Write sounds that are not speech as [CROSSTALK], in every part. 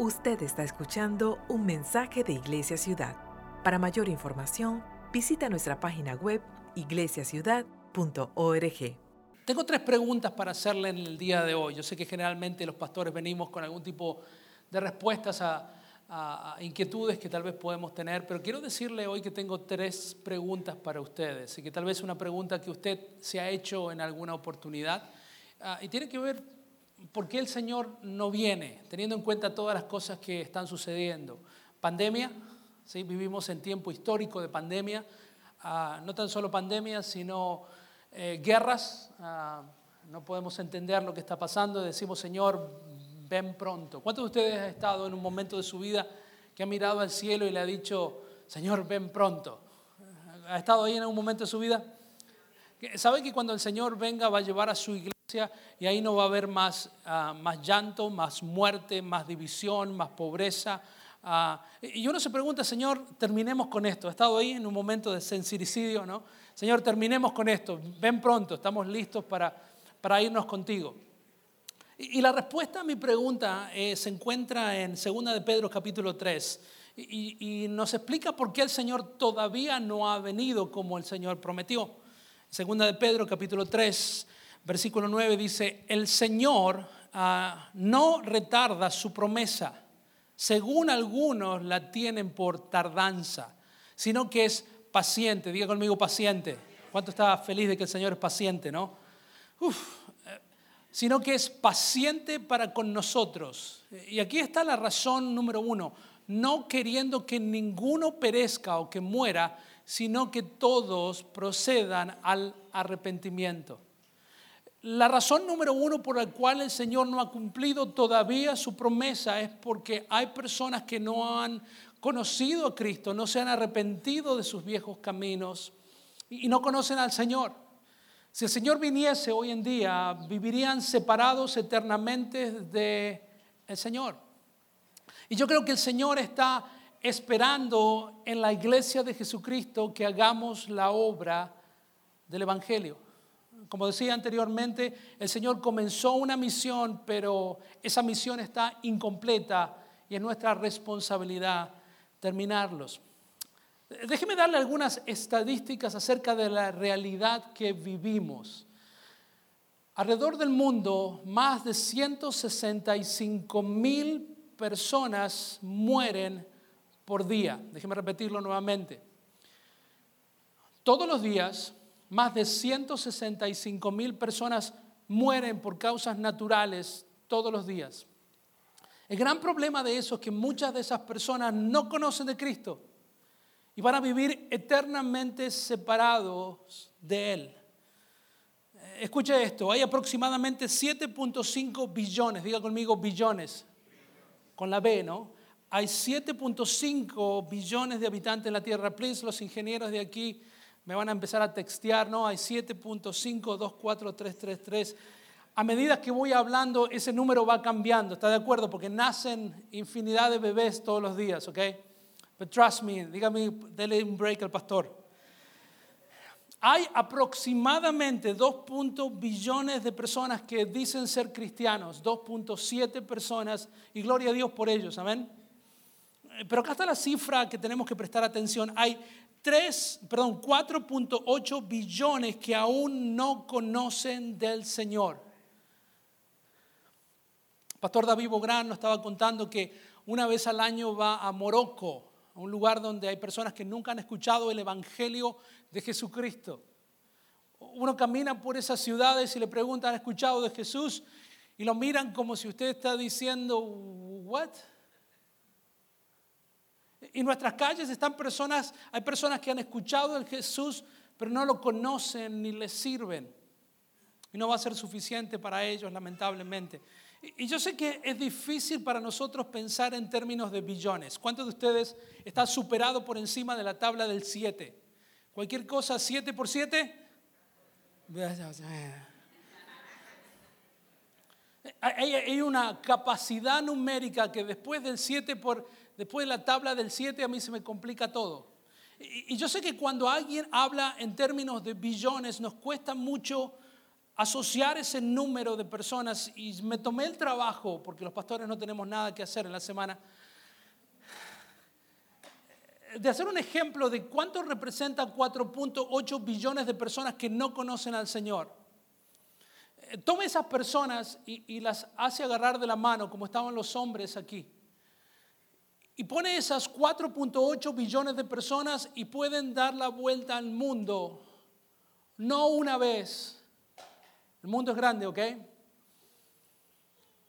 Usted está escuchando un mensaje de Iglesia Ciudad. Para mayor información, visita nuestra página web iglesiaciudad.org. Tengo tres preguntas para hacerle en el día de hoy. Yo sé que generalmente los pastores venimos con algún tipo de respuestas a, inquietudes que tal vez podemos tener, pero quiero decirle hoy que tengo tres preguntas para ustedes y que tal vez una pregunta que usted se ha hecho en alguna oportunidad ah, y tiene que ver por qué el Señor no viene, teniendo en cuenta todas las cosas que están sucediendo. Pandemia, ¿sí? vivimos en tiempo histórico de pandemia, ah, no tan solo pandemia, sino eh, guerras. Ah, no podemos entender lo que está pasando. Decimos, Señor, ven pronto. ¿Cuántos de ustedes han estado en un momento de su vida que ha mirado al cielo y le ha dicho, Señor, ven pronto? ¿Ha estado ahí en un momento de su vida? ¿Sabe que cuando el Señor venga va a llevar a su iglesia y ahí no va a haber más, ah, más llanto, más muerte, más división, más pobreza? Ah, y uno se pregunta, Señor, terminemos con esto. Ha estado ahí en un momento de sensibilicidio, ¿no? Señor, terminemos con esto. Ven pronto, estamos listos para, para irnos contigo. Y, la respuesta a mi pregunta eh, se encuentra en 2 de Pedro capítulo 3 y, y nos explica por qué el Señor todavía no ha venido como el Señor prometió. Segunda de Pedro capítulo 3, versículo 9 dice, el Señor ah, no retarda su promesa, según algunos la tienen por tardanza, sino que es paciente. Diga conmigo paciente. ¿Cuánto está feliz de que el Señor es paciente, no? Eh, sino que es paciente para con nosotros. Y aquí está la razón número uno, no queriendo que ninguno perezca o que muera, sino que todos procedan al arrepentimiento. La razón número uno por la cual el Señor no ha cumplido todavía su promesa es porque hay personas que no han conocido a Cristo, no se han arrepentido de sus viejos caminos y no conocen al Señor. Si el Señor viniese hoy en día, vivirían separados eternamente del Señor. Y yo creo que el Señor está esperando en la iglesia de Jesucristo que hagamos la obra del Evangelio. Como decía anteriormente, el Señor comenzó una misión, pero esa misión está incompleta y es nuestra responsabilidad terminarlos. Déjeme darle algunas estadísticas acerca de la realidad que vivimos. Alrededor del mundo, más de 165 mil personas mueren por día. Déjeme repetirlo nuevamente. Todos los días, más de 165 mil personas mueren por causas naturales todos los días. El gran problema de eso es que muchas de esas personas no conocen de Cristo y van a vivir eternamente separados de Él. Escuche esto, hay aproximadamente 7.5 billones, diga conmigo billones, con la B, ¿no? Hay 7.5 billones de habitantes en la Tierra. Please, los ingenieros de aquí me van a empezar a textear, ¿no? Hay 7.5243333. A medida que voy hablando, ese número va cambiando, ¿está de acuerdo? Porque nacen infinidad de bebés todos los días, ¿ok? But trust me, dígame, dele un break al pastor. Hay aproximadamente 2. billones de personas que dicen ser cristianos, 2.7 personas, y gloria a Dios por ellos, amén. Pero acá está la cifra que tenemos que prestar atención. Hay 3, perdón, 4.8 billones que aún no conocen del Señor. Pastor David Bográn nos estaba contando que una vez al año va a Morocco, a un lugar donde hay personas que nunca han escuchado el Evangelio de Jesucristo. Uno camina por esas ciudades y le preguntan, ¿han escuchado de Jesús? Y lo miran como si usted está diciendo, ¿what? Y en nuestras calles están personas, hay personas que han escuchado de Jesús, pero no lo conocen ni le sirven. Y no va a ser suficiente para ellos, lamentablemente. Y yo sé que es difícil para nosotros pensar en términos de billones. ¿Cuántos de ustedes están superados por encima de la tabla del 7? Cualquier cosa, 7 por 7. Hay una capacidad numérica que después del 7 por después de la tabla del 7 a mí se me complica todo. Y, yo sé que cuando alguien habla en términos de billones nos cuesta mucho asociar ese número de personas y me tomé el trabajo, porque los pastores no tenemos nada que hacer en la semana, de hacer un ejemplo de cuánto representa 4.8 billones de personas que no conocen al Señor. Eh, tome esas personas y, las hace agarrar de la mano, como estaban los hombres aquí. Y pone esas 4.8 billones de personas y pueden dar la vuelta al mundo, no una vez, el mundo es grande, ¿ok?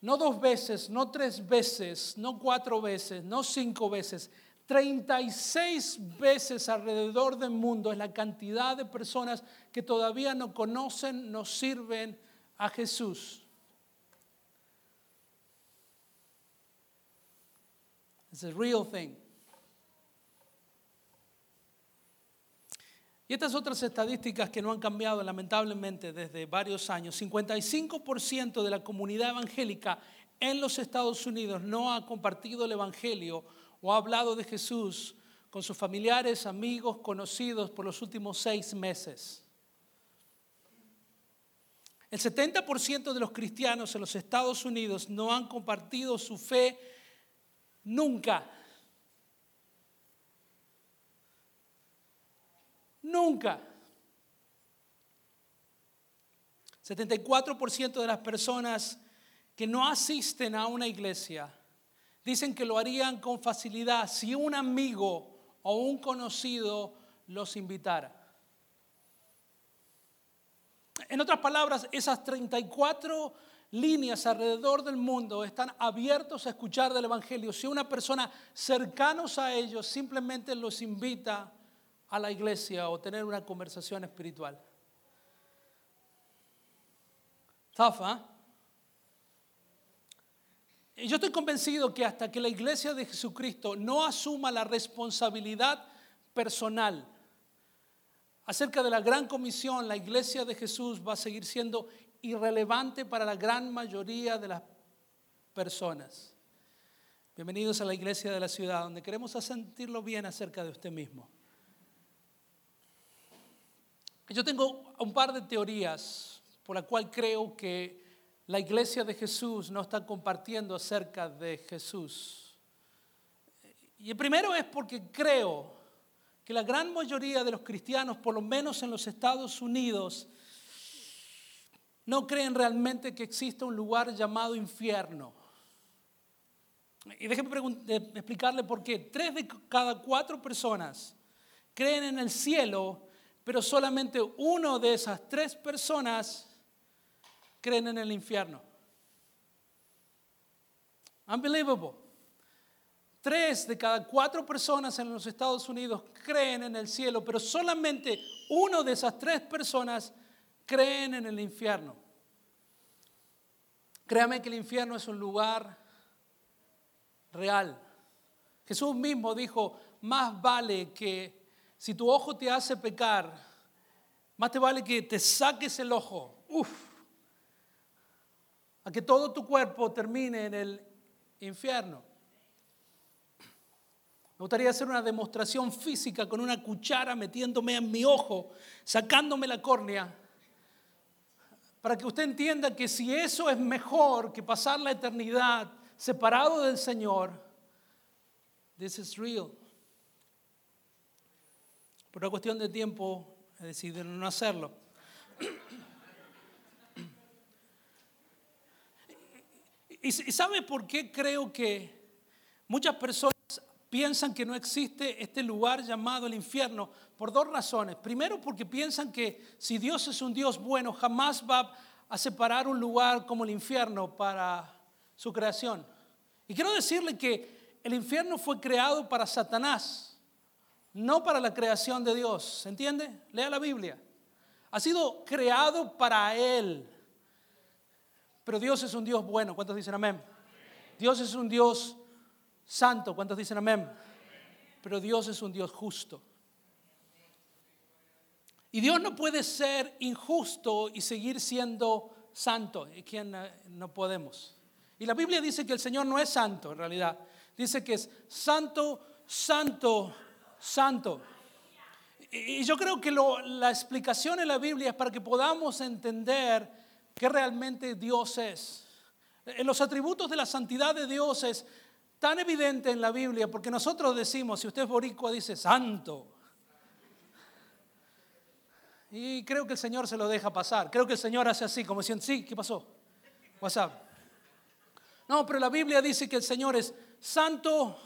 No dos veces, no tres veces, no cuatro veces, no cinco veces. 36 veces alrededor del mundo es la cantidad de personas que todavía no conocen, no sirven a Jesús. It's a real thing. Y estas otras estadísticas que no han cambiado lamentablemente desde varios años, 55% de la comunidad evangélica en los Estados Unidos no ha compartido el Evangelio o ha hablado de Jesús con sus familiares, amigos, conocidos por los últimos seis meses. El 70% de los cristianos en los Estados Unidos no han compartido su fe nunca. Nunca. 74% de las personas que no asisten a una iglesia dicen que lo harían con facilidad si un amigo o un conocido los invitara. En otras palabras, esas 34 líneas alrededor del mundo están abiertos a escuchar del Evangelio. Si una persona cercanos a ellos simplemente los invita a la iglesia o tener una conversación espiritual. Zafa. Y yo estoy convencido que hasta que la iglesia de Jesucristo no asuma la responsabilidad personal acerca de la gran comisión, la iglesia de Jesús va a seguir siendo irrelevante para la gran mayoría de las personas. Bienvenidos a la iglesia de la ciudad, donde queremos sentirlo bien acerca de usted mismo. Yo tengo un par de teorías por la cual creo que la iglesia de Jesús no está compartiendo acerca de Jesús. Y el primero es porque creo que la gran mayoría de los cristianos, por lo menos en los Estados Unidos, no creen realmente que exista un lugar llamado infierno. Y déjenme explicarle por qué. Tres de cada cuatro personas creen en el cielo pero solamente uno de esas tres personas creen en el infierno. Unbelievable. Tres de cada cuatro personas en los Estados Unidos creen en el cielo, pero solamente uno de esas tres personas creen en el infierno. Créame que el infierno es un lugar real. Jesús mismo dijo, más vale que si tu ojo te hace pecar, más te vale que te saques el ojo. Uf. A que todo tu cuerpo termine en el infierno. Me gustaría hacer una demostración física con una cuchara metiéndome en mi ojo, sacándome la córnea, para que usted entienda que si eso es mejor que pasar la eternidad separado del Señor, this is real. Por una cuestión de tiempo decidieron no hacerlo. ¿Y sabe por qué creo que muchas personas piensan que no existe este lugar llamado el infierno? Por dos razones. Primero, porque piensan que si Dios es un Dios bueno, jamás va a separar un lugar como el infierno para su creación. Y quiero decirle que el infierno fue creado para Satanás no para la creación de Dios. ¿Se entiende? Lea la Biblia. Ha sido creado para Él. Pero Dios es un Dios bueno. ¿Cuántos dicen amén? Dios es un Dios santo. ¿Cuántos dicen amén? Pero Dios es un Dios justo. Y Dios no puede ser injusto y seguir siendo santo. ¿Y quién no podemos? Y la Biblia dice que el Señor no es santo en realidad. Dice que es santo, santo, santo. Y yo creo que la explicación en la Biblia es para que podamos entender qué realmente Dios es. En los atributos de la santidad de Dios es tan evidente en la Biblia, porque nosotros decimos, si usted es boricua, dice santo. Y creo que el Señor se lo deja pasar. Creo que el Señor hace así, como diciendo, sí, ¿qué pasó? WhatsApp. No, pero la Biblia dice que el Señor es santo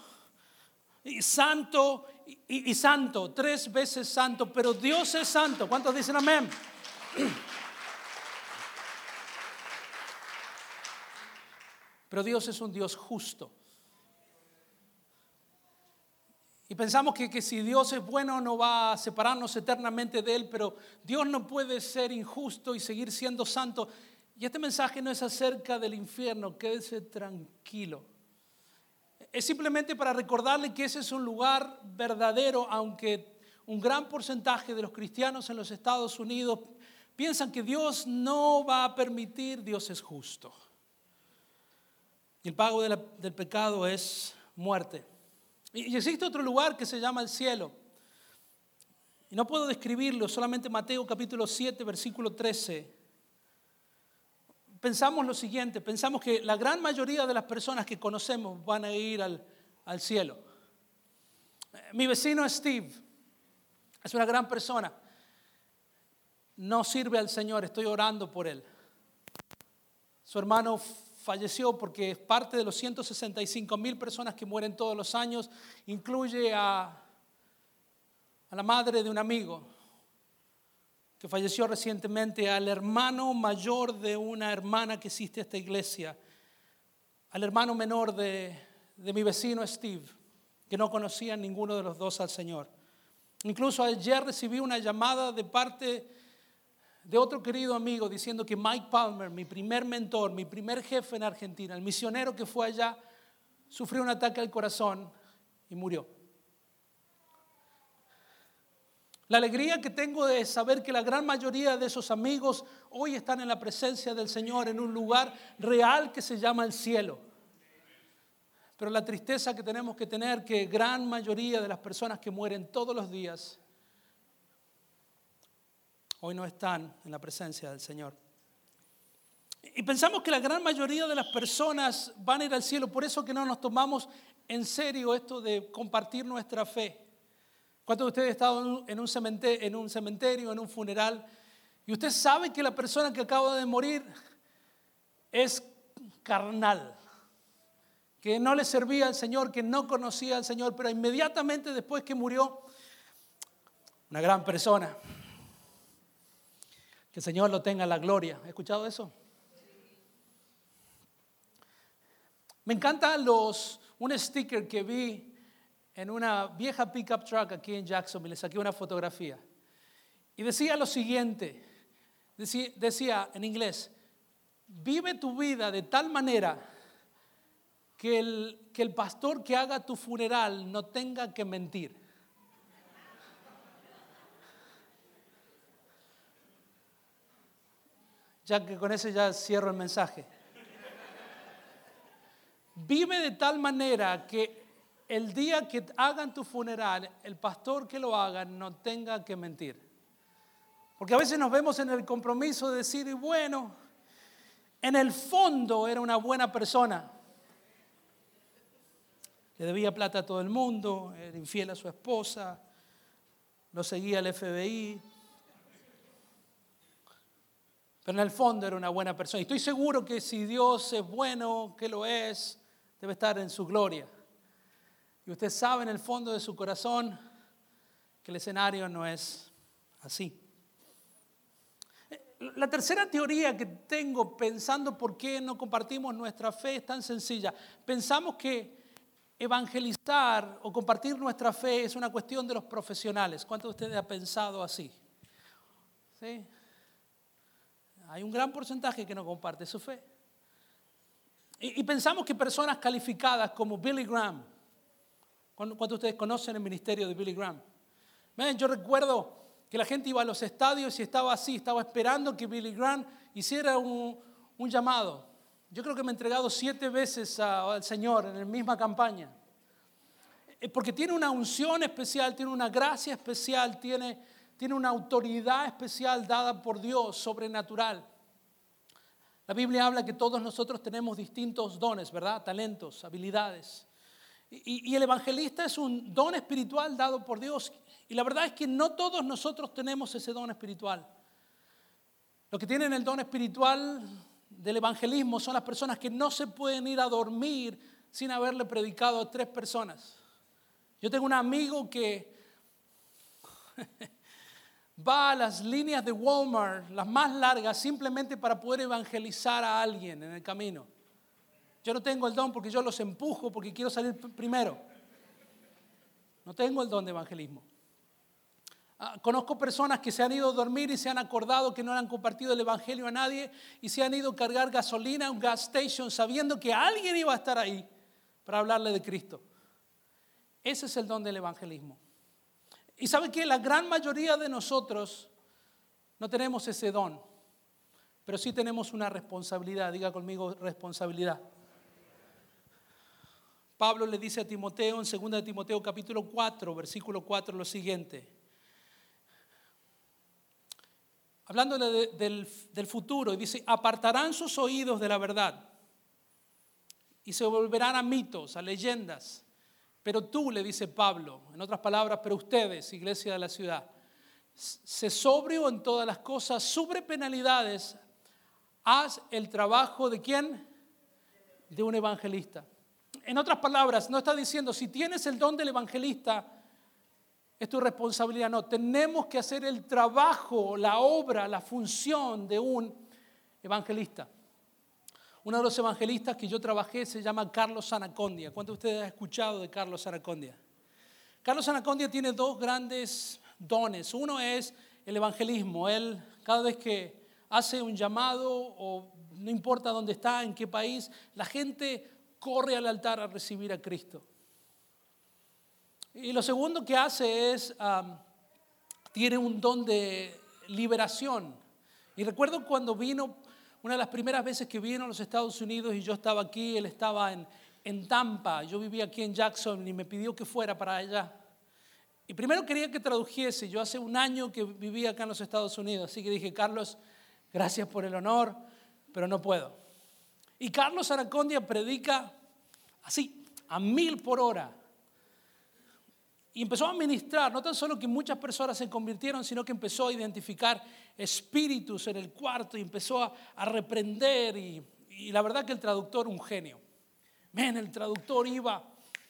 y santo y, santo, tres veces santo, pero Dios es santo. ¿Cuántos dicen amén? [CLEARS THROAT] Pero Dios es un Dios justo. Y pensamos que, que, si Dios es bueno no va a separarnos eternamente de Él, pero Dios no puede ser injusto y seguir siendo santo. Y este mensaje no es acerca del infierno, quédese tranquilo. Es simplemente para recordarle que ese es un lugar verdadero, aunque un gran porcentaje de los cristianos en los Estados Unidos piensan que Dios no va a permitir, Dios es justo. Y el pago del pecado es muerte. Y existe otro lugar que se llama el cielo. Y no puedo describirlo, solamente Mateo capítulo 7, versículo 13. Pensamos lo siguiente, pensamos que la gran mayoría de las personas que conocemos van a ir al, al cielo. Mi vecino Steve es una gran persona. No sirve al Señor, estoy orando por él. Su hermano falleció porque es parte de los 165 mil personas que mueren todos los años, incluye a, la madre de un amigo que falleció recientemente, al hermano mayor de una hermana que existe esta iglesia, al hermano menor de, de mi vecino Steve, que no conocía ninguno de los dos al Señor. Incluso ayer recibí una llamada de parte de otro querido amigo diciendo que Mike Palmer, mi primer mentor, mi primer jefe en Argentina, el misionero que fue allá, sufrió un ataque al corazón y murió. La alegría que tengo de saber que la gran mayoría de esos amigos hoy están en la presencia del Señor en un lugar real que se llama el cielo. Pero la tristeza que tenemos que tener que gran mayoría de las personas que mueren todos los días hoy no están en la presencia del Señor. Y pensamos que la gran mayoría de las personas van a ir al cielo, por eso que no nos tomamos en serio esto de compartir nuestra fe. ¿Cuántos de ustedes han estado un cementerio, en un, cementerio, en un funeral? Y usted sabe que la persona que acaba de morir es carnal, que no le servía al Señor, que no conocía al Señor, pero inmediatamente después que murió, una gran persona, que el Señor lo tenga en la gloria. ¿He escuchado eso? Me encanta los, un sticker que vi en una vieja pickup truck aquí en Jacksonville. Le saqué una fotografía. Y decía lo siguiente. Decía, decía en inglés, vive tu vida de tal manera que el, que el pastor que haga tu funeral no tenga que mentir. Ya que con ese ya cierro el mensaje. Vive de tal manera que el día que hagan tu funeral, el pastor que lo haga no tenga que mentir. Porque a veces nos vemos en el compromiso de decir, bueno, en el fondo era una buena persona. Le debía plata a todo el mundo, era infiel a su esposa, lo seguía el FBI, pero en el fondo era una buena persona. Y estoy seguro que si Dios es bueno, que lo es, debe estar en su gloria. Y usted sabe en el fondo de su corazón que el escenario no es así. La tercera teoría que tengo pensando por qué no compartimos nuestra fe es tan sencilla. Pensamos que evangelizar o compartir nuestra fe es una cuestión de los profesionales. ¿Cuántos de ustedes han pensado así? ¿Sí? Hay un gran porcentaje que no comparte su fe. Y, pensamos que personas calificadas como Billy Graham, ¿cuántos de ustedes conocen el ministerio de Billy Graham? yo recuerdo que la gente iba a los estadios y estaba así, estaba esperando que Billy Graham hiciera un, llamado. Yo creo que me he entregado siete veces al Señor en la misma campaña. Eh, porque tiene una unción especial, tiene una gracia especial, tiene tiene una autoridad especial dada por Dios, sobrenatural. La Biblia habla que todos nosotros tenemos distintos dones, ¿verdad? Talentos, habilidades. Y, el evangelista es un don espiritual dado por Dios. Y la verdad es que no todos nosotros tenemos ese don espiritual. Los que tienen el don espiritual del evangelismo son las personas que no se pueden ir a dormir sin haberle predicado a tres personas. Yo tengo un amigo que [LAUGHS] va a las líneas de Walmart, las más largas, simplemente para poder evangelizar a alguien en el camino. Yo no tengo el don porque yo los empujo porque quiero salir primero. No tengo el don de evangelismo. Ah, conozco personas que se han ido a dormir y se han acordado que no han compartido el Evangelio a nadie y se han ido a cargar gasolina a un gas station sabiendo que alguien iba a estar ahí para hablarle de Cristo. Ese es el don del evangelismo. Y sabe que la gran mayoría de nosotros no tenemos ese don, pero sí tenemos una responsabilidad. Diga conmigo responsabilidad. Pablo le dice a Timoteo en 2 de Timoteo capítulo 4, versículo 4 lo siguiente. Hablándole del, del futuro, dice, apartarán sus oídos de la verdad y se volverán a mitos, a leyendas. Pero tú, le dice Pablo, en otras palabras, pero ustedes, iglesia de la ciudad, se sobrio en todas las cosas, sobre penalidades, haz el trabajo de quién? De un evangelista. En otras palabras, no está diciendo, si tienes el don del evangelista, es tu responsabilidad. No, tenemos que hacer el trabajo, la obra, la función de un evangelista. Uno de los evangelistas que yo trabajé se llama Carlos Anacondia. ¿Cuántos de ustedes han escuchado de Carlos Anacondia? Carlos Anacondia tiene dos grandes dones. Uno es el evangelismo. Él cada vez que hace un llamado o no importa dónde está, en qué país, la gente corre al altar a recibir a Cristo. Y lo segundo que hace es, tiene un don de liberación. Y recuerdo cuando vino una de las primeras veces que vino a los Estados Unidos y yo estaba aquí, él estaba en, en Tampa, yo vivía aquí en Jackson y me pidió que fuera para allá. Y primero quería que tradujese, yo hace un año que vivía acá en los Estados Unidos, así que dije, Carlos, gracias por el honor, pero no puedo. Y Carlos Aracondia predica así, a mil por hora. Y empezó a ministrar, no tan solo que muchas personas se convirtieron, sino que empezó a identificar espíritus en el cuarto y empezó a, reprender. Y, la verdad que el traductor, un genio. Ven, el traductor iba,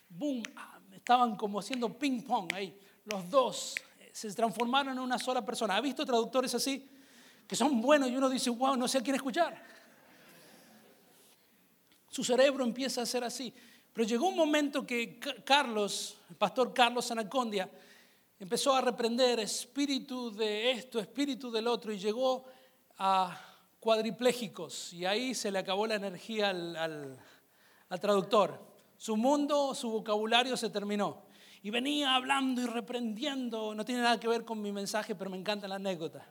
boom, ah, estaban como haciendo ping pong ahí. Los dos eh, se transformaron en una sola persona. ¿Ha visto traductores así? Que son buenos y uno dice, wow, no sé a quién escuchar. Su cerebro empieza a ser así. Pero llegó un momento que Carlos, el pastor Carlos Anacondia, empezó a reprender espíritu de esto, espíritu del otro, y llegó a cuadriplégicos. Y ahí se le acabó la energía al, traductor. Su mundo, su vocabulario se terminó. Y venía hablando y reprendiendo. No tiene nada que ver con mi mensaje, pero me encanta la anécdota.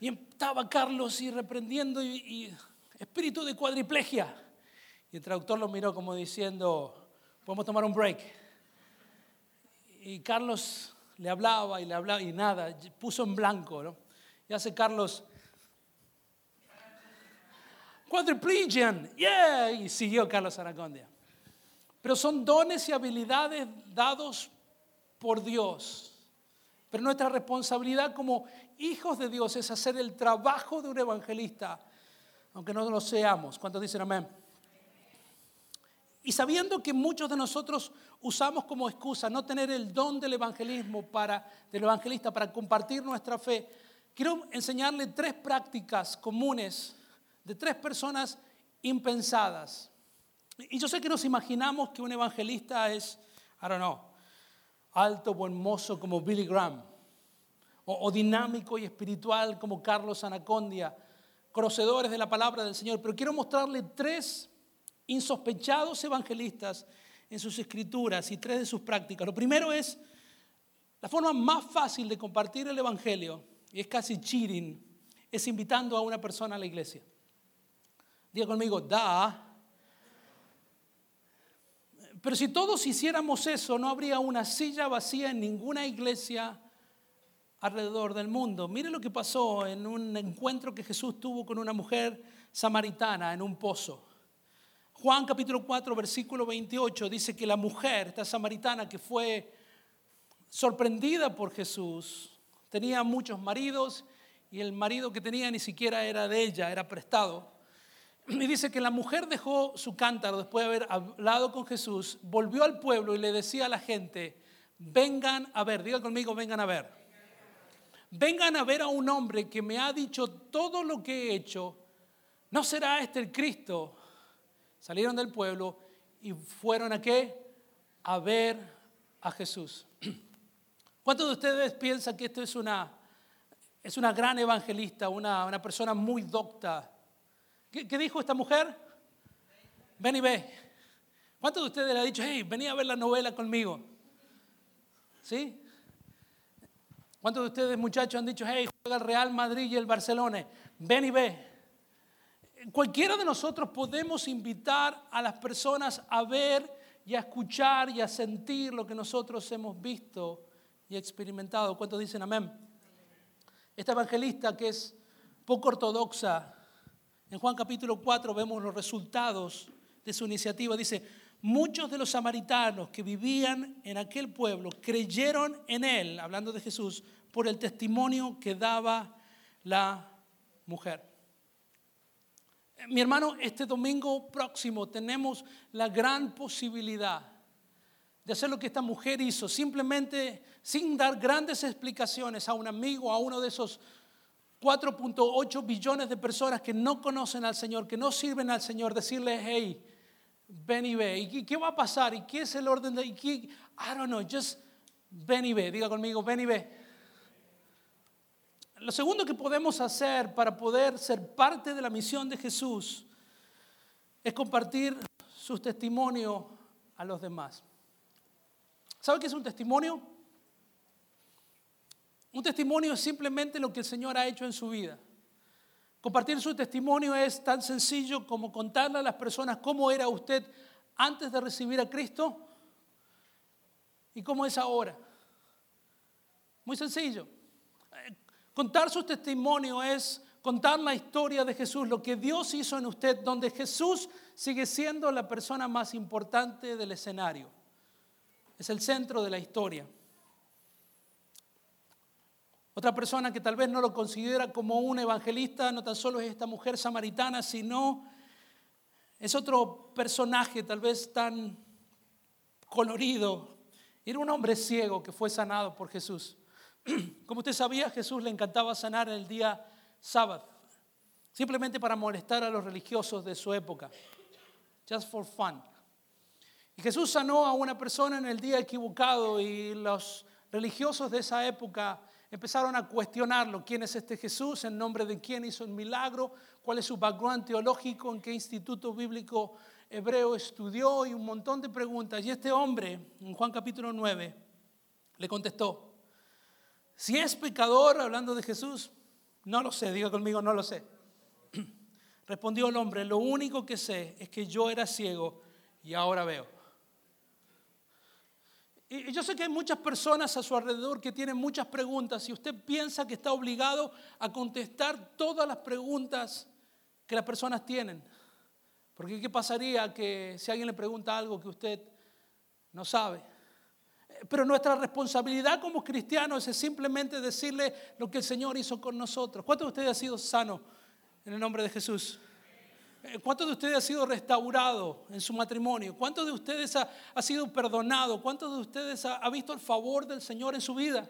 Y estaba Carlos y reprendiendo y, y espíritu de cuadriplegia. Y el traductor lo miró como diciendo, podemos tomar un break. Y Carlos le hablaba y le hablaba y nada, puso en blanco, ¿no? Y hace Carlos, quadriplegian, yeah, y siguió Carlos Aragondia. Pero son dones y habilidades dados por Dios. Pero nuestra responsabilidad como hijos de Dios es hacer el trabajo de un evangelista, aunque no lo seamos. ¿Cuántos dicen amén? Y sabiendo que muchos de nosotros usamos como excusa no tener el don del evangelismo para, del evangelista para compartir nuestra fe, quiero enseñarle tres prácticas comunes de tres personas impensadas. Y yo sé que nos imaginamos que un evangelista es, I don't know, alto, buen mozo como Billy Graham, o, o dinámico y espiritual como Carlos Anacondia, conocedores de la palabra del Señor. Pero quiero mostrarle tres insospechados evangelistas en sus escrituras y tres de sus prácticas. Lo primero es la forma más fácil de compartir el Evangelio, y es casi cheating, es invitando a una persona a la iglesia. Diga conmigo, da. Pero si todos hiciéramos eso, no habría una silla vacía en ninguna iglesia alrededor del mundo. Mire lo que pasó en un encuentro que Jesús tuvo con una mujer samaritana en un pozo. Juan capítulo 4, versículo 28 dice que la mujer, esta samaritana que fue sorprendida por Jesús, tenía muchos maridos y el marido que tenía ni siquiera era de ella, era prestado. Y dice que la mujer dejó su cántaro después de haber hablado con Jesús, volvió al pueblo y le decía a la gente, vengan a ver, diga conmigo, vengan a ver. Vengan a ver a un hombre que me ha dicho todo lo que he hecho. ¿No será este el Cristo? Salieron del pueblo y fueron a qué? A ver a Jesús. [CLEARS THROAT] ¿Cuántos de ustedes piensan que esto es una, es una gran evangelista, una, una persona muy docta? ¿Qué, dijo esta mujer? Ven y ve. ¿Cuántos de ustedes le han dicho, hey, vení a ver la novela conmigo? ¿Sí? ¿Cuántos de ustedes, muchachos, han dicho, hey, juega el Real Madrid y el Barcelona? Ven y ve. Cualquiera de nosotros podemos invitar a las personas a ver y a escuchar y a sentir lo que nosotros hemos visto y experimentado. ¿Cuántos dicen amén? Esta evangelista que es poco ortodoxa, en Juan capítulo 4 vemos los resultados de su iniciativa. Dice, muchos de los samaritanos que vivían en aquel pueblo creyeron en él, hablando de Jesús, por el testimonio que daba la mujer. Mi hermano, este domingo próximo tenemos la gran posibilidad de hacer lo que esta mujer hizo, simplemente sin dar grandes explicaciones a un amigo, a uno de esos 4.8 billones de personas que no conocen al Señor, que no sirven al Señor, decirle, hey, ven y ve. ¿Y qué va a pasar? ¿Y qué es el orden de.? Y? I don't know, just ven y ve. Diga conmigo, ven y ve. Lo segundo que podemos hacer para poder ser parte de la misión de Jesús es compartir sus testimonios a los demás. ¿Sabe qué es un testimonio? Un testimonio es simplemente lo que el Señor ha hecho en su vida. Compartir su testimonio es tan sencillo como contarle a las personas cómo era usted antes de recibir a Cristo y cómo es ahora. Muy sencillo. Contar su testimonio es contar la historia de Jesús, lo que Dios hizo en usted, donde Jesús sigue siendo la persona más importante del escenario. Es el centro de la historia. Otra persona que tal vez no lo considera como un evangelista, no tan solo es esta mujer samaritana, sino es otro personaje tal vez tan colorido. Era un hombre ciego que fue sanado por Jesús. [CLEARS THROAT] Como usted sabía, Jesús le encantaba sanar el día sábado, simplemente para molestar a los religiosos de su época, just for fun. Y Jesús sanó a una persona en el día equivocado y los religiosos de esa época empezaron a cuestionarlo. ¿Quién es este Jesús? ¿En nombre de quién hizo el milagro? ¿Cuál es su background teológico? ¿En qué instituto bíblico hebreo estudió? Y un montón de preguntas. Y este hombre, en Juan capítulo 9, le contestó, si es pecador, hablando de Jesús, no lo sé, diga conmigo, no lo sé. [CLEARS THROAT] Respondió el hombre, lo único que sé es que yo era ciego y ahora veo. Y yo sé que hay muchas personas a su alrededor que tienen muchas preguntas y usted piensa que está obligado a contestar todas las preguntas que las personas tienen. Porque ¿qué pasaría que si alguien le pregunta algo que usted no sabe? Pero nuestra responsabilidad como cristianos es simplemente decirle lo que el Señor hizo con nosotros. ¿Cuántos de ustedes han sido sanos en el nombre de Jesús? Eh, ¿Cuántos de ustedes ha sido restaurado en su matrimonio? ¿Cuántos de ustedes ha, sido perdonado? ¿Cuántos de ustedes ha, visto el favor del Señor en su vida?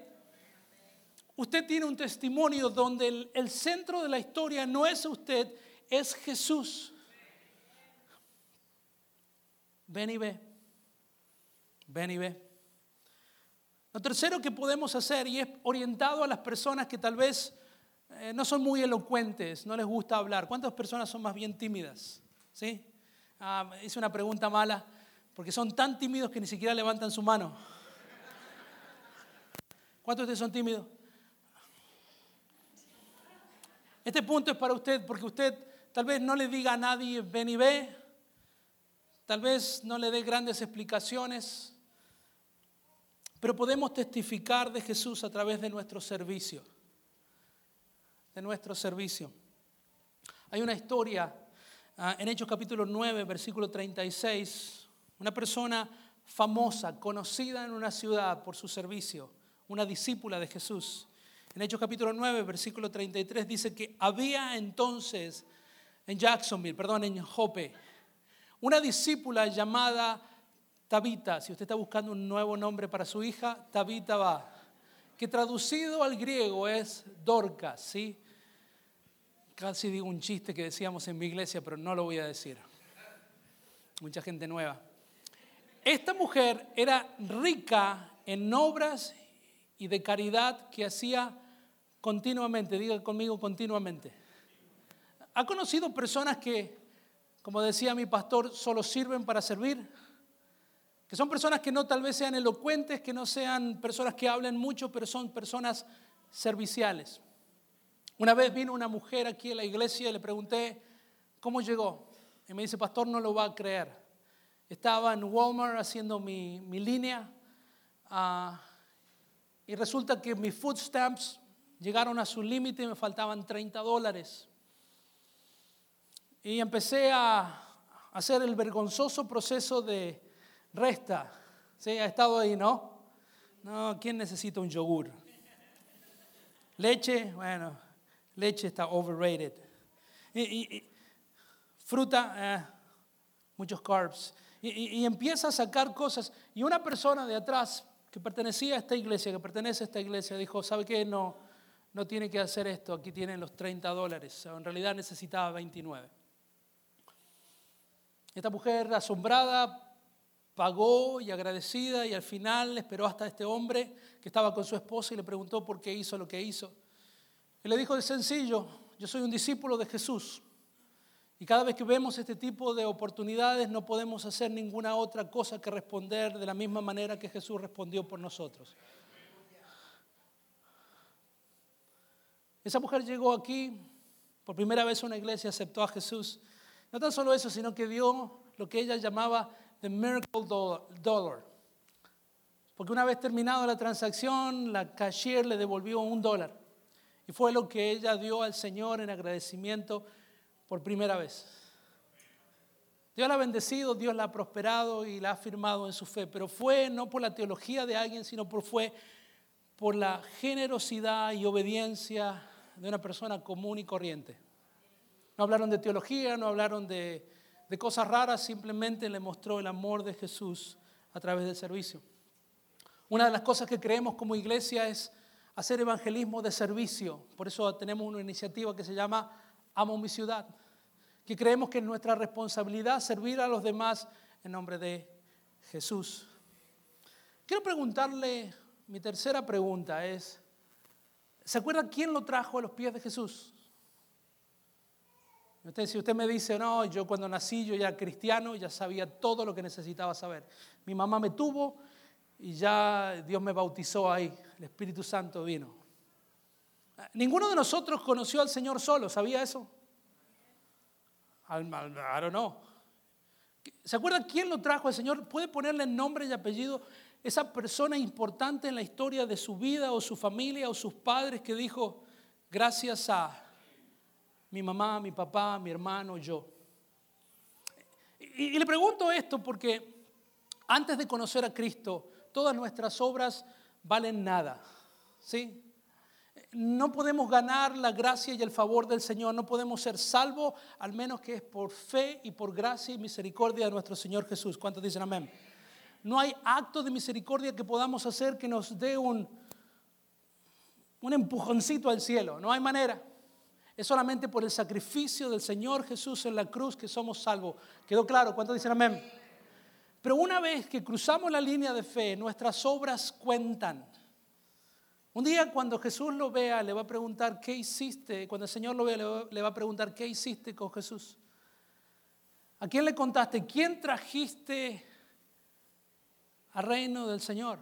Usted tiene un testimonio donde el, el centro de la historia no es usted, es Jesús. Ven y ve. Ven y ve. Lo tercero que podemos hacer, y es orientado a las personas que tal vez eh, no son muy elocuentes, no les gusta hablar. ¿Cuántas personas son más bien tímidas? ¿Sí? Ah, hice una pregunta mala, porque son tan tímidos que ni siquiera levantan su mano. ¿Cuántos de ustedes son tímidos? Este punto es para usted, porque usted tal vez no le diga a nadie ven y ve, tal vez no le dé grandes explicaciones, pero podemos testificar de Jesús a través de nuestro servicio. De nuestro servicio. Hay una historia ah, en Hechos capítulo 9, versículo 36. Una persona famosa, conocida en una ciudad por su servicio, una discípula de Jesús. En Hechos capítulo 9, versículo 33 dice que había entonces en Jacksonville, perdón, en Jope, una discípula llamada Tabita, si usted está buscando un nuevo nombre para su hija, Tabita va, que traducido al griego es Dorcas, ¿sí? Casi digo un chiste que decíamos en mi iglesia, pero no lo voy a decir. Mucha gente nueva. Esta mujer era rica en obras y de caridad que hacía continuamente, diga conmigo continuamente. ¿Ha conocido personas que, como decía mi pastor, solo sirven para servir? Que son personas que no tal vez sean elocuentes, que no sean personas que hablen mucho, pero son personas serviciales. Una vez vino una mujer aquí a la iglesia y le pregunté, ¿cómo llegó? Y me dice, pastor, no lo va a creer. Estaba en Walmart haciendo mi, línea ah, y resulta que mis food stamps llegaron a su límite y me faltaban 30 dólares. Y empecé a hacer el vergonzoso proceso de Resta. ¿Sí? Ha estado ahí, ¿no? No, ¿quién necesita un yogur? Leche, bueno, leche está overrated. Y, fruta, eh, muchos carbs. Y, y, empieza a sacar cosas. Y una persona de atrás que pertenecía a esta iglesia, que pertenece a esta iglesia, dijo, ¿sabe qué? No, no tiene que hacer esto, aquí tienen los 30 dólares. En realidad necesitaba 29. Esta mujer asombrada pagó y agradecida y al final esperó hasta este hombre que estaba con su esposa y le preguntó por qué hizo lo que hizo. Y le dijo de sencillo, yo soy un discípulo de Jesús y cada vez que vemos este tipo de oportunidades no podemos hacer ninguna otra cosa que responder de la misma manera que Jesús respondió por nosotros. Esa mujer llegó aquí, por primera vez una iglesia, aceptó a Jesús. No tan solo eso, sino que dio lo que ella llamaba the miracle dollar. Porque una vez terminada la transacción, la cashier le devolvió un dólar. Y fue lo que ella dio al Señor en agradecimiento por primera vez. Dios la ha bendecido, Dios la ha prosperado y la ha afirmado en su fe. Pero fue no por la teología de alguien, sino por, fue por la generosidad y obediencia de una persona común y corriente. No hablaron de teología, no hablaron de de cosas raras, simplemente le mostró el amor de Jesús a través del servicio. Una de las cosas que creemos como iglesia es hacer evangelismo de servicio. Por eso tenemos una iniciativa que se llama Amo mi ciudad, que creemos que es nuestra responsabilidad servir a los demás en nombre de Jesús. Quiero preguntarle, mi tercera pregunta es, ¿se acuerda quién lo trajo a los pies de Jesús? Si usted me dice, no, yo cuando nací, yo ya cristiano, ya sabía todo lo que necesitaba saber. Mi mamá me tuvo y ya Dios me bautizó ahí, el Espíritu Santo vino. Ninguno de nosotros conoció al Señor solo, ¿sabía eso? Don't know. ¿Se acuerda quién lo trajo al Señor? ¿Puede ponerle nombre y apellido? Esa persona importante en la historia de su vida o su familia o sus padres que dijo, gracias a mi mamá, mi papá, mi hermano, yo. Y, le pregunto esto porque antes de conocer a Cristo, todas nuestras obras valen nada. ¿Sí? No podemos ganar la gracia y el favor del Señor, no podemos ser salvos, al menos que es por fe y por gracia y misericordia de nuestro Señor Jesús. ¿Cuántos dicen amén? No hay acto de misericordia que podamos hacer que nos dé un, un empujoncito al cielo, no hay manera. Es solamente por el sacrificio del Señor Jesús en la cruz que somos salvos. ¿Quedó claro? ¿Cuántos dicen amén? Pero una vez que cruzamos la línea de fe, nuestras obras cuentan. Un día cuando Jesús lo vea, le va a preguntar, ¿qué hiciste? Cuando el Señor lo vea, le va a preguntar, ¿qué hiciste con Jesús? ¿A quién le contaste? ¿Quién trajiste al reino del Señor?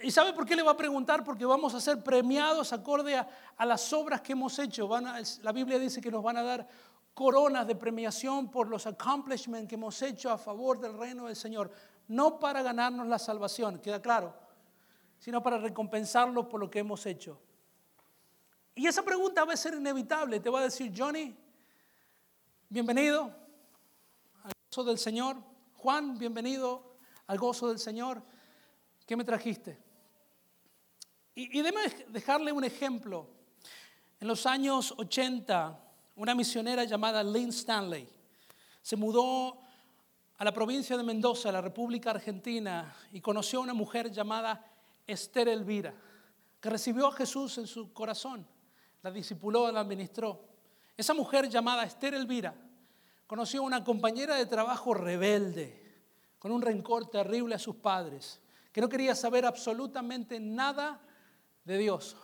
¿Y sabe por qué le va a preguntar? Porque vamos a ser premiados acorde a, las obras que hemos hecho. la Biblia dice que nos van a dar coronas de premiación por los accomplishments que hemos hecho a favor del reino del Señor, no para ganarnos la salvación, queda claro, sino para recompensarlo por lo que hemos hecho. Y esa pregunta va a ser inevitable, te va a decir, Johnny, bienvenido al gozo del Señor. Juan, bienvenido al gozo del Señor. ¿Qué me trajiste? Y, y déjame dejarle un ejemplo. En los años 80, una misionera llamada Lynn Stanley se mudó a la provincia de Mendoza, la República Argentina, y conoció a una mujer llamada Esther Elvira, que recibió a Jesús en su corazón, la discipuló, la administró. Esa mujer llamada Esther Elvira conoció a una compañera de trabajo rebelde, con un rencor terrible a sus padres, que no quería saber absolutamente nada de Dios.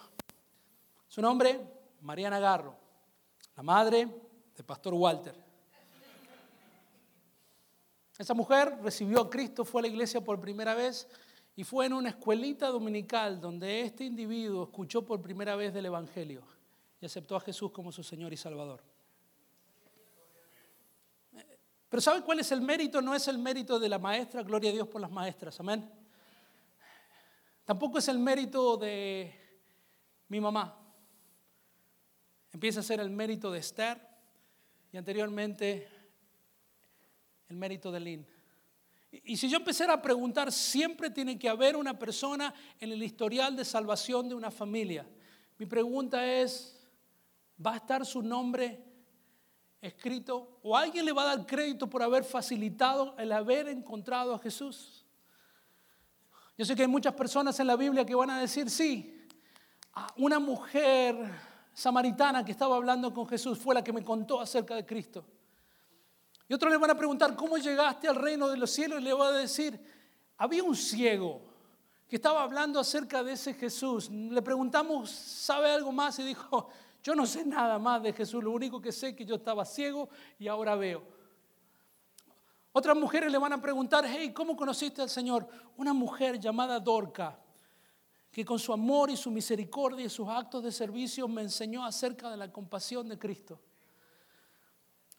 Su nombre, Mariana Garro, la madre del pastor Walter. Esa mujer recibió a Cristo, fue a la iglesia por primera vez y fue en una escuelita dominical donde este individuo escuchó por primera vez del Evangelio y aceptó a Jesús como su Señor y Salvador. Pero ¿sabe cuál es el mérito? No es el mérito de la maestra, gloria a Dios por las maestras, amén. Tampoco es el mérito de mi mamá. Empieza a ser el mérito de Esther y anteriormente el mérito de Lynn. Y si yo empezara a preguntar, siempre tiene que haber una persona en el historial de salvación de una familia. Mi pregunta es, ¿va a estar su nombre escrito? ¿O alguien le va a dar crédito por haber facilitado el haber encontrado a Jesús? Yo sé que hay muchas personas en la Biblia que van a decir, sí, una mujer samaritana que estaba hablando con Jesús fue la que me contó acerca de Cristo. Y otros le van a preguntar, ¿cómo llegaste al reino de los cielos? Y le va a decir, había un ciego que estaba hablando acerca de ese Jesús. Le preguntamos, ¿sabe algo más? Y dijo, yo no sé nada más de Jesús, lo único que sé es que yo estaba ciego y ahora veo. Otras mujeres le van a preguntar, hey, ¿cómo conociste al Señor? Una mujer llamada Dorca, que con su amor y su misericordia y sus actos de servicio me enseñó acerca de la compasión de Cristo.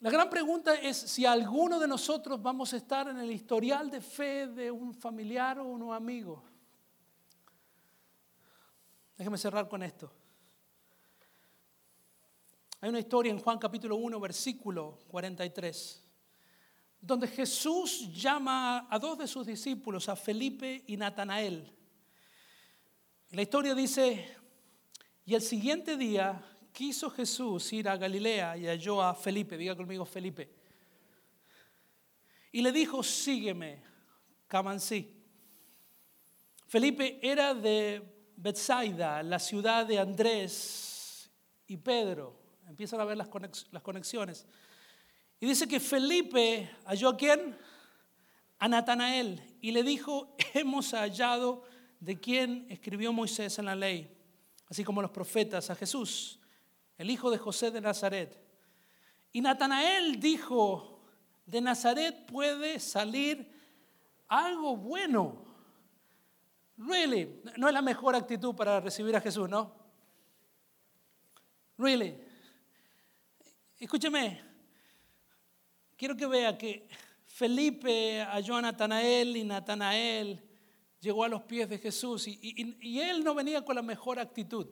La gran pregunta es si alguno de nosotros vamos a estar en el historial de fe de un familiar o un amigo. Déjeme cerrar con esto. Hay una historia en Juan capítulo 1, versículo 43, donde Jesús llama a dos de sus discípulos, a Felipe y Natanael. La historia dice, y el siguiente día quiso Jesús ir a Galilea y halló a Felipe, diga conmigo Felipe. Y le dijo, sígueme, sí. Felipe era de Bethsaida, la ciudad de Andrés y Pedro. Empiezan a ver las conexiones. Y dice que Felipe halló a quién? A Natanael. Y le dijo, [LAUGHS] hemos hallado de quien escribió Moisés en la ley, así como los profetas, a Jesús el hijo de José de Nazaret. Y Natanael dijo, de Nazaret puede salir algo bueno. Really, no es la mejor actitud para recibir a Jesús, ¿no? Really. Escúcheme, quiero que vea que Felipe halló a Natanael y Natanael llegó a los pies de Jesús y, y él no venía con la mejor actitud.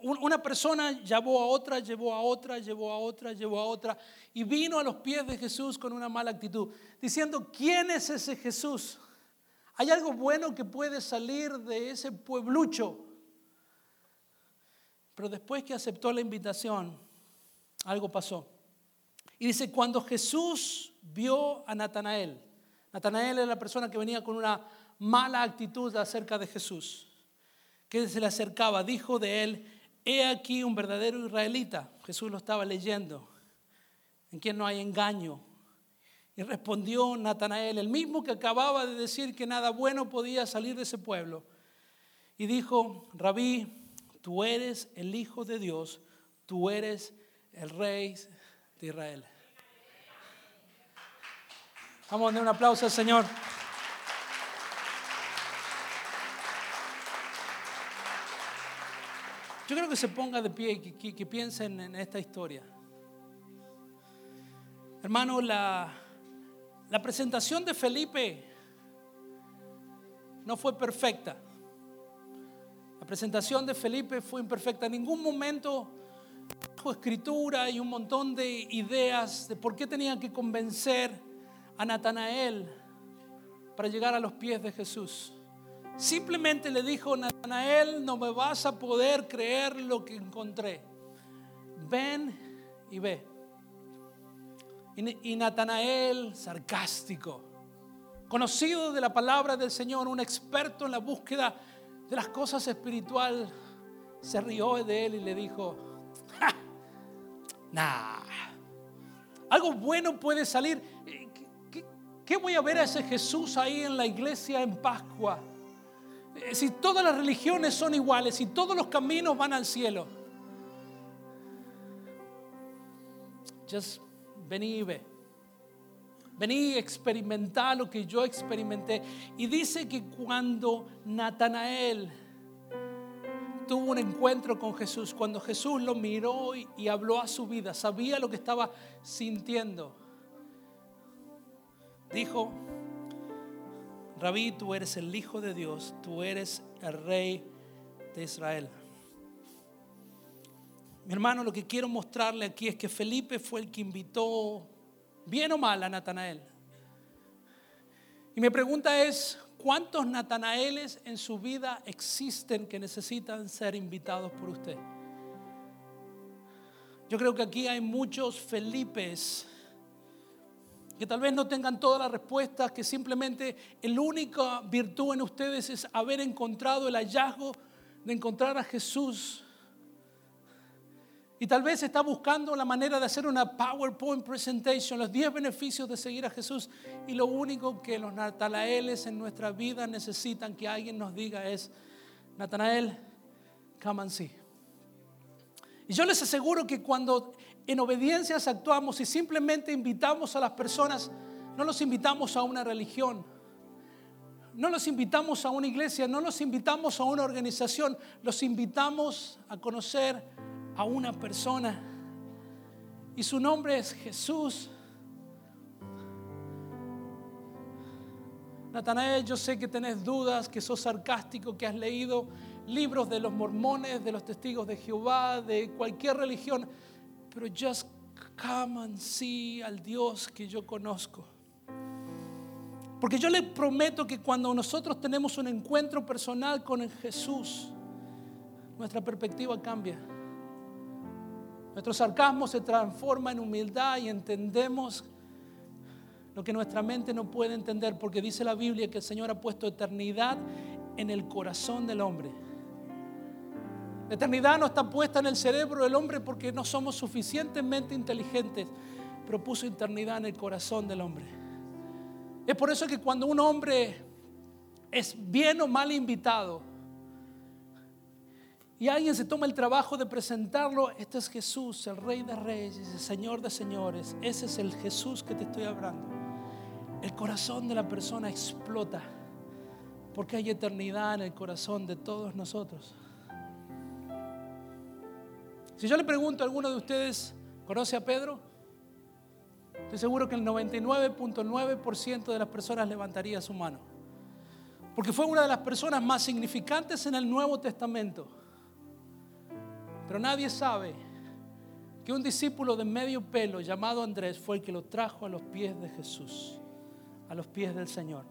Una persona llevó a otra, llevó a otra, llevó a otra, llevó a otra y vino a los pies de Jesús con una mala actitud, diciendo, ¿quién es ese Jesús? ¿Hay algo bueno que puede salir de ese pueblucho? Pero después que aceptó la invitación, algo pasó. Y dice, cuando Jesús vio a Natanael, Natanael era la persona que venía con una mala actitud acerca de Jesús, que se le acercaba, dijo de él, He aquí un verdadero israelita. Jesús lo estaba leyendo, en quien no hay engaño. Y respondió Natanael, el mismo que acababa de decir que nada bueno podía salir de ese pueblo. Y dijo, Rabí, tú eres el Hijo de Dios, tú eres el Rey de Israel. Vamos a darle un aplauso al Señor. Yo creo que se ponga de pie y que, piensen en esta historia. Hermano, la, la presentación de Felipe no fue perfecta. La presentación de Felipe fue imperfecta. En ningún momento trajo escritura y un montón de ideas de por qué tenían que convencer a Natanael para llegar a los pies de Jesús. Simplemente le dijo, Natanael, no me vas a poder creer lo que encontré. Ven y ve. Y Natanael, sarcástico, conocido de la palabra del Señor, un experto en la búsqueda de las cosas espirituales, se rió de él y le dijo, nah, algo bueno puede salir. ¿Qué, ¿Qué, voy a ver a ese Jesús ahí en la iglesia en Pascua? Eh, si todas las religiones son iguales, si todos los caminos van al cielo. Just vení y ve. Vení y experimentar lo que yo experimenté. Y dice que cuando Natanael tuvo un encuentro con Jesús, cuando Jesús lo miró y, habló a su vida, sabía lo que estaba sintiendo. Dijo, Rabí, tú eres el Hijo de Dios, tú eres el Rey de Israel. Mi hermano, lo que quiero mostrarle aquí es que Felipe fue el que invitó, bien o mal, a Natanael. Y mi pregunta es, ¿cuántos Natanaeles en su vida existen que necesitan ser invitados por usted? Yo creo que aquí hay muchos Felipes que tal vez no tengan todas las respuestas, que simplemente el única virtud en ustedes es haber encontrado el hallazgo de encontrar a Jesús y tal vez está buscando la manera de hacer una PowerPoint presentation, los 10 beneficios de seguir a Jesús. Y lo único que los natanaeles en nuestra vida necesitan que alguien nos diga es, Natanael, come and see. Y yo les aseguro que cuando en obediencias actuamos y simplemente invitamos a las personas, no los invitamos a una religión, no los invitamos a una iglesia, no los invitamos a una organización, los invitamos a conocer a una persona. Y su nombre es Jesús. Natanael, yo sé que tenés dudas, que sos sarcástico, que has leído libros de los mormones, de los testigos de Jehová, de cualquier religión, pero just come and see al Dios que yo conozco. Porque yo le prometo que cuando nosotros tenemos un encuentro personal con Jesús, nuestra perspectiva cambia. Nuestro sarcasmo se transforma en humildad y entendemos lo que nuestra mente no puede entender, porque dice la Biblia que el Señor ha puesto eternidad en el corazón del hombre. La eternidad no está puesta en el cerebro del hombre porque no somos suficientemente inteligentes, pero puso eternidad en el corazón del hombre. Es por eso que cuando un hombre es bien o mal invitado, y alguien se toma el trabajo de presentarlo, este es Jesús, el Rey de Reyes, el Señor de Señores, ese es el Jesús que te estoy hablando. El corazón de la persona explota porque hay eternidad en el corazón de todos nosotros. Si yo le pregunto a alguno de ustedes, ¿conoce a Pedro? Estoy seguro que el 99.9% de las personas levantaría su mano. Porque fue una de las personas más significantes en el Nuevo Testamento. Pero nadie sabe que un discípulo de medio pelo llamado Andrés fue el que lo trajo a los pies de Jesús, a los pies del Señor.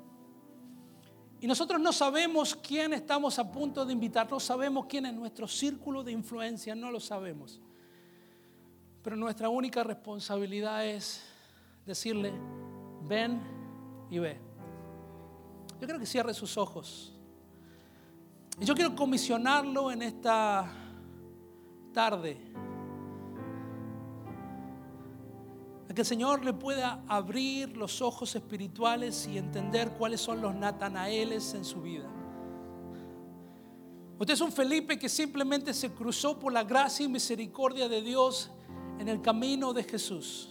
Y nosotros no sabemos quién estamos a punto de invitar, no sabemos quién es nuestro círculo de influencia, no lo sabemos. Pero nuestra única responsabilidad es decirle, ven y ve. Yo creo que cierre sus ojos. Y yo quiero comisionarlo en esta tarde. A que el Señor le pueda abrir los ojos espirituales y entender cuáles son los Natanaeles en su vida. Usted es un Felipe que simplemente se cruzó por la gracia y misericordia de Dios en el camino de Jesús.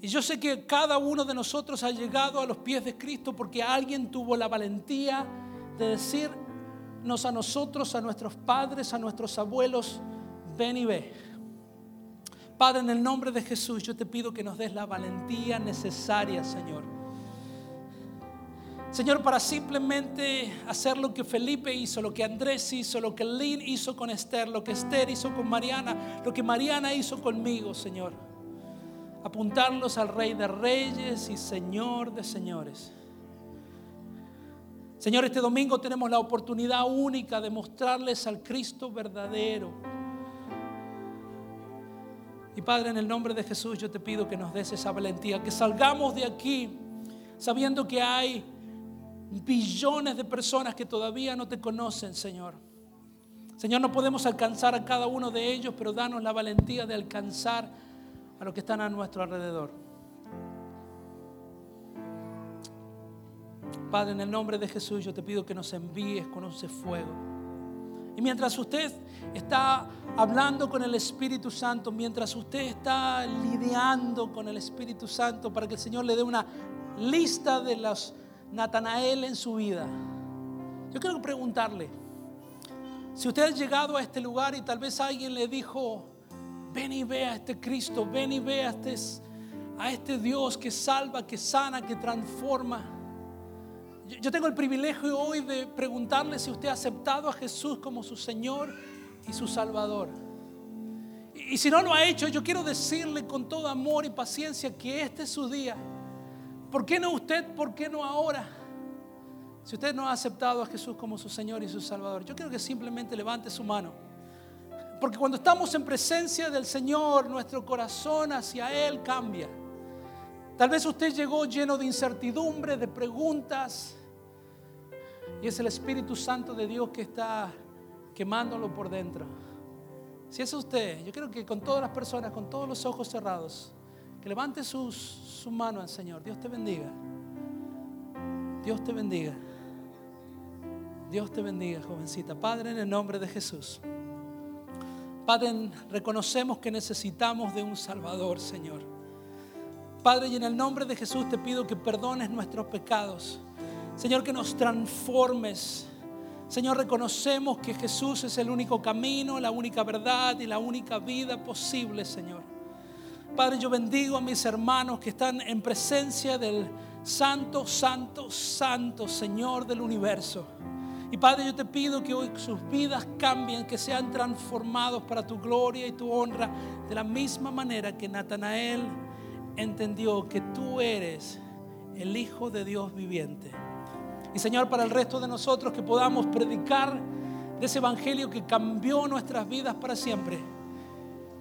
Y yo sé que cada uno de nosotros ha llegado a los pies de Cristo porque alguien tuvo la valentía de decir, a nosotros, a nuestros padres, a nuestros abuelos, ven y ve. Padre, en el nombre de Jesús, yo te pido que nos des la valentía necesaria, Señor. Señor, para simplemente hacer lo que Felipe hizo, lo que Andrés hizo, lo que Lynn hizo con Esther, lo que Esther hizo con Mariana, lo que Mariana hizo conmigo, Señor. Apuntarlos al Rey de Reyes y Señor de Señores. Señor, este domingo tenemos la oportunidad única de mostrarles al Cristo verdadero. Y Padre, en el nombre de Jesús yo te pido que nos des esa valentía, que salgamos de aquí sabiendo que hay billones de personas que todavía no te conocen, Señor. Señor, no podemos alcanzar a cada uno de ellos, pero danos la valentía de alcanzar a los que están a nuestro alrededor. Padre, en el nombre de Jesús yo te pido que nos envíes con ese fuego. Y mientras usted está hablando con el Espíritu Santo, mientras usted está lidiando con el Espíritu Santo para que el Señor le dé una lista de los Natanael en su vida, yo quiero preguntarle, si usted ha llegado a este lugar y tal vez alguien le dijo, ven y ve a este Cristo, ven y ve a este, a este Dios que salva, que sana, que transforma. Yo tengo el privilegio hoy de preguntarle si usted ha aceptado a Jesús como su Señor y su Salvador. Y si no lo ha hecho, yo quiero decirle con todo amor y paciencia que este es su día. ¿Por qué no usted? ¿Por qué no ahora? Si usted no ha aceptado a Jesús como su Señor y su Salvador, yo quiero que simplemente levante su mano. Porque cuando estamos en presencia del Señor, nuestro corazón hacia Él cambia. Tal vez usted llegó lleno de incertidumbre, de preguntas, y es el Espíritu Santo de Dios que está quemándolo por dentro. Si es usted, yo quiero que con todas las personas, con todos los ojos cerrados, que levante sus, su mano al Señor. Dios te bendiga. Dios te bendiga. Dios te bendiga, jovencita. Padre, en el nombre de Jesús. Padre, reconocemos que necesitamos de un Salvador, Señor. Padre, y en el nombre de Jesús te pido que perdones nuestros pecados. Señor, que nos transformes. Señor, reconocemos que Jesús es el único camino, la única verdad y la única vida posible, Señor. Padre, yo bendigo a mis hermanos que están en presencia del Santo, Santo, Santo, Señor del universo. Y Padre, yo te pido que hoy sus vidas cambien, que sean transformados para tu gloria y tu honra, de la misma manera que Natanael entendió que tú eres el Hijo de Dios viviente. Y Señor, para el resto de nosotros que podamos predicar de ese Evangelio que cambió nuestras vidas para siempre.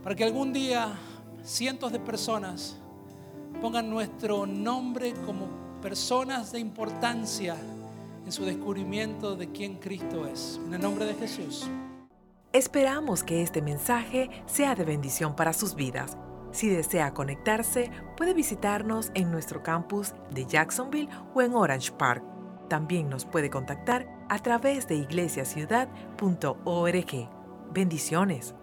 Para que algún día cientos de personas pongan nuestro nombre como personas de importancia en su descubrimiento de quién Cristo es. En el nombre de Jesús. Esperamos que este mensaje sea de bendición para sus vidas. Si desea conectarse, puede visitarnos en nuestro campus de Jacksonville o en Orange Park. También nos puede contactar a través de iglesiaciudad.org. Bendiciones.